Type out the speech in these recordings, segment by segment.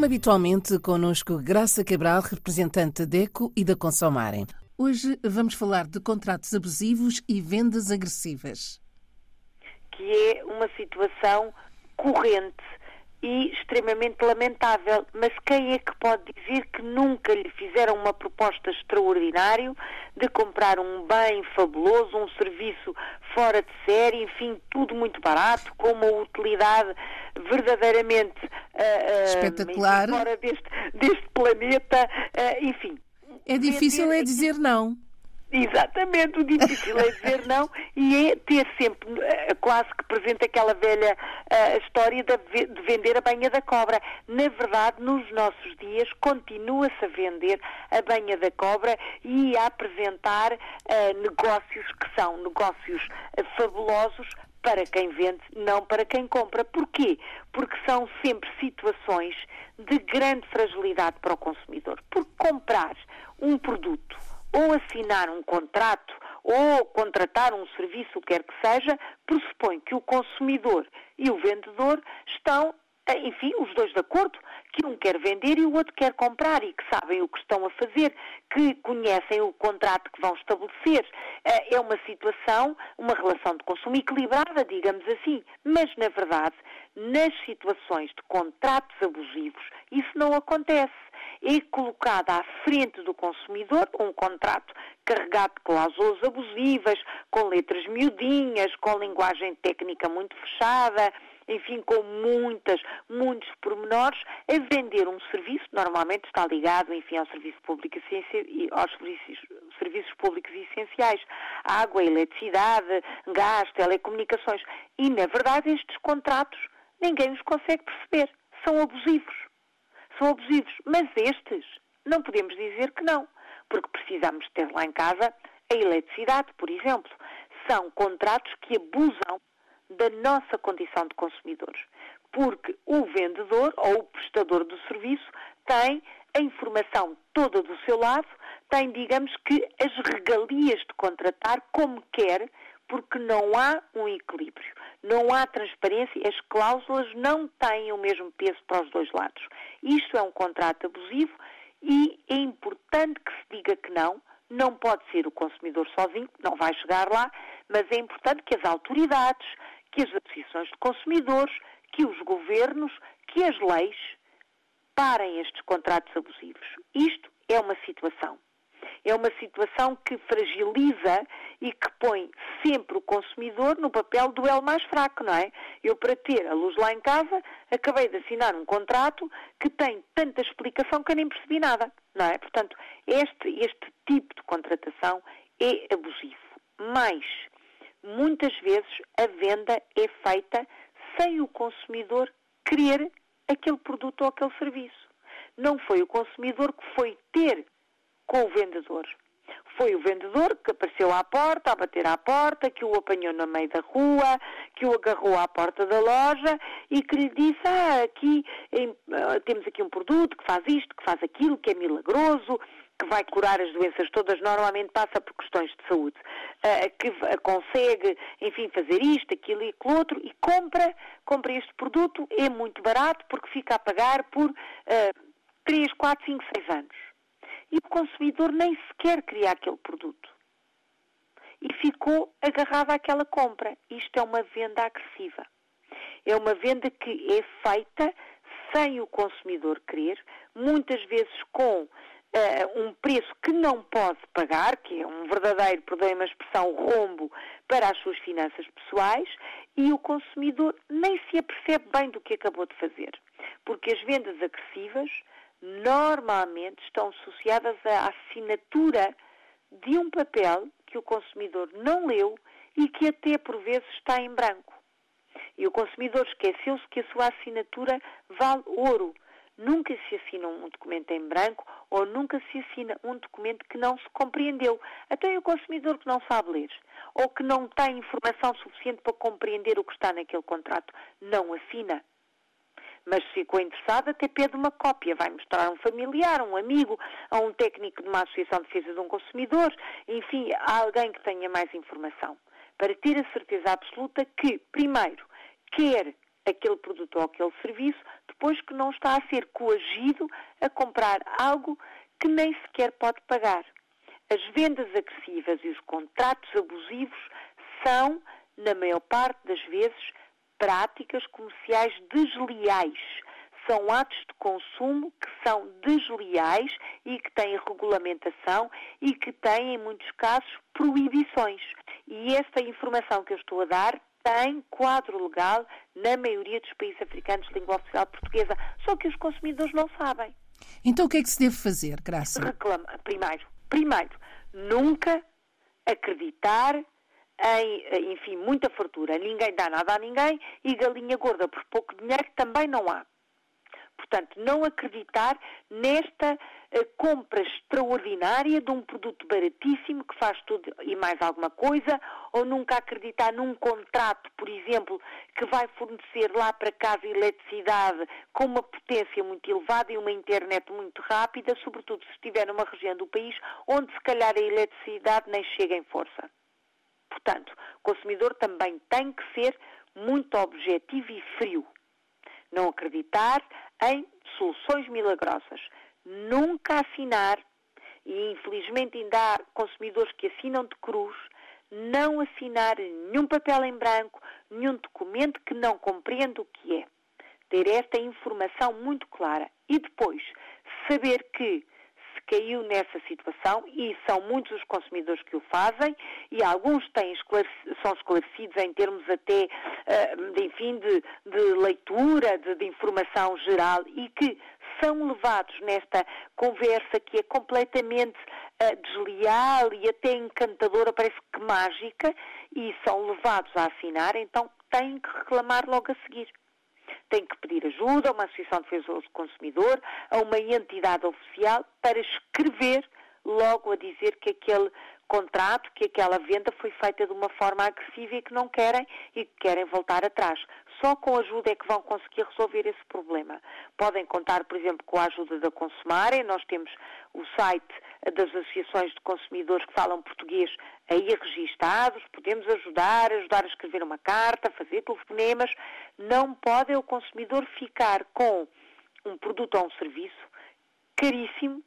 Como habitualmente, connosco Graça Cabral, representante da DECO e da Consomarem. Hoje vamos falar de contratos abusivos e vendas agressivas. Que é uma situação corrente e extremamente lamentável. Mas quem é que pode dizer que nunca lhe fizeram uma proposta extraordinária de comprar um bem fabuloso, um serviço fora de série, enfim, tudo muito barato, com uma utilidade verdadeiramente uh, espetacular enfim, fora deste, deste planeta, uh, enfim. É difícil é dizer não. Exatamente, o difícil é dizer não e é ter sempre uh, quase que presente aquela velha uh, história de, de, vender a banha da cobra. Na verdade, nos nossos dias, continua-se a vender a banha da cobra e a apresentar uh, negócios que são negócios fabulosos para quem vende, não para quem compra. Porquê? Porque são sempre situações de grande fragilidade para o consumidor. Porque comprar um produto ou assinar um contrato ou contratar um serviço, o que quer que seja, pressupõe que o consumidor e o vendedor estão, enfim, os dois de acordo, que um quer vender e o outro quer comprar e que sabem o que estão a fazer, que conhecem o contrato que vão estabelecer. Eh, é uma situação, uma relação de consumo equilibrada, digamos assim, mas na verdade, nas situações de contratos abusivos, isso não acontece é colocada à frente do consumidor um contrato carregado de cláusulas abusivas, com letras miudinhas, com linguagem técnica muito fechada, enfim, com muitas, muitos pormenores, a vender um serviço, normalmente está ligado, enfim, ao serviço público e aos serviços, serviços públicos essenciais, água, eletricidade, gás, telecomunicações. E, na verdade, estes contratos ninguém os consegue perceber. São abusivos são abusivos. Mas estes, não podemos dizer que não, porque precisamos ter lá em casa a eletricidade, por exemplo. São contratos que abusam da nossa condição de consumidores, porque o vendedor ou o prestador do serviço tem a informação toda do seu lado, tem, digamos que, as regalias de contratar como quer, porque não há um equilíbrio, não há transparência, as cláusulas não têm o mesmo peso para os dois lados. Isto é um contrato abusivo e é importante que se diga que não, não pode ser o consumidor sozinho, não vai chegar lá, mas é importante que as autoridades, que as associações de consumidores, que os governos, que as leis parem estes contratos abusivos. Isto é uma situação é uma situação que fragiliza e que põe sempre o consumidor no papel do elo mais fraco, não é? Eu, para ter a luz lá em casa, acabei de assinar um contrato que tem tanta explicação que eu nem percebi nada, não é? Portanto, este, este tipo de contratação é abusivo. Mas, muitas vezes, a venda é feita sem o consumidor querer aquele produto ou aquele serviço. Não foi o consumidor que foi ter com o vendedor. Foi o vendedor que apareceu à porta, a bater à porta, que o apanhou no meio da rua, que o agarrou à porta da loja e que lhe disse: Ah, aqui em, uh, temos aqui um produto que faz isto, que faz aquilo, que é milagroso, que vai curar as doenças todas, normalmente passa por questões de saúde, uh, que consegue, enfim, fazer isto, aquilo e aquilo outro, e compra, compra este produto, é muito barato porque fica a pagar por uh, 3, 4, 5, 6 anos e o consumidor nem sequer queria aquele produto. E ficou agarrado àquela compra. Isto é uma venda agressiva. É uma venda que é feita sem o consumidor querer, muitas vezes com uh, um preço que não pode pagar, que é um verdadeiro, perdoem-me a expressão, rombo para as suas finanças pessoais, e o consumidor nem se apercebe bem do que acabou de fazer. Porque as vendas agressivas normalmente estão associadas à assinatura de um papel que o consumidor não leu e que até por vezes está em branco. E o consumidor esqueceu-se que a sua assinatura vale ouro. Nunca se assina um documento em branco ou nunca se assina um documento que não se compreendeu. Até o consumidor que não sabe ler ou que não tem informação suficiente para compreender o que está naquele contrato não assina mas se ficou interessado, até pede uma cópia, vai mostrar a um familiar, um amigo, a um técnico de uma associação de defesa de um consumidor, enfim, a alguém que tenha mais informação, para ter a certeza absoluta que, primeiro, quer aquele produto ou aquele serviço, depois que não está a ser coagido a comprar algo que nem sequer pode pagar. As vendas agressivas e os contratos abusivos são, na maior parte das vezes, práticas comerciais desleais. São atos de consumo que são desleais e que têm regulamentação e que têm, em muitos casos, proibições. E esta informação que eu estou a dar tem quadro legal na maioria dos países africanos de língua oficial portuguesa, só que os consumidores não sabem. Então o que é que se deve fazer, Graça? Reclama, primeiro, primeiro, nunca acreditar em, enfim, muita fartura. Ninguém dá nada a ninguém e galinha gorda por pouco dinheiro também não há. Portanto, não acreditar nesta uh, compra extraordinária de um produto baratíssimo que faz tudo e mais alguma coisa, ou nunca acreditar num contrato, por exemplo, que vai fornecer lá para casa eletricidade com uma potência muito elevada e uma internet muito rápida, sobretudo se estiver numa região do país onde se calhar a eletricidade nem chega em força. Portanto, o consumidor também tem que ser muito objetivo e frio. Não acreditar em soluções milagrosas. Nunca assinar, e infelizmente ainda há consumidores que assinam de cruz, não assinar nenhum papel em branco, nenhum documento que não compreenda o que é. Ter esta informação muito clara. E depois, saber que caiu nessa situação e são muitos os consumidores que o fazem e alguns têm são esclarecidos em termos até, uh, de, enfim, de, de leitura, de, de informação geral e que são levados nesta conversa que é completamente uh, desleal e até encantadora, parece que mágica, e são levados a assinar, então têm que reclamar logo a seguir tem que pedir ajuda a uma Associação de Defesa do Consumidor, a uma entidade oficial, para escrever logo a dizer que aquele contrato, que aquela venda foi feita de uma forma agressiva e que não querem e que querem voltar atrás. Só com ajuda é que vão conseguir resolver esse problema. Podem contar, por exemplo, com a ajuda da Consumarem. Nós temos o site das associações de consumidores que falam português aí registados. Podemos ajudar, ajudar a escrever uma carta, fazer telefonemas. Não pode o consumidor ficar com um produto ou um serviço caríssimo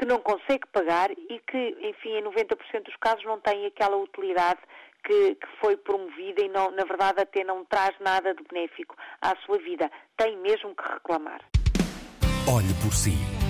que não consegue pagar e que, enfim, em 90% dos casos não tem aquela utilidade que, que, foi promovida e, não, na verdade, até não traz nada de benéfico à sua vida. Tem mesmo que reclamar. Olhe por si.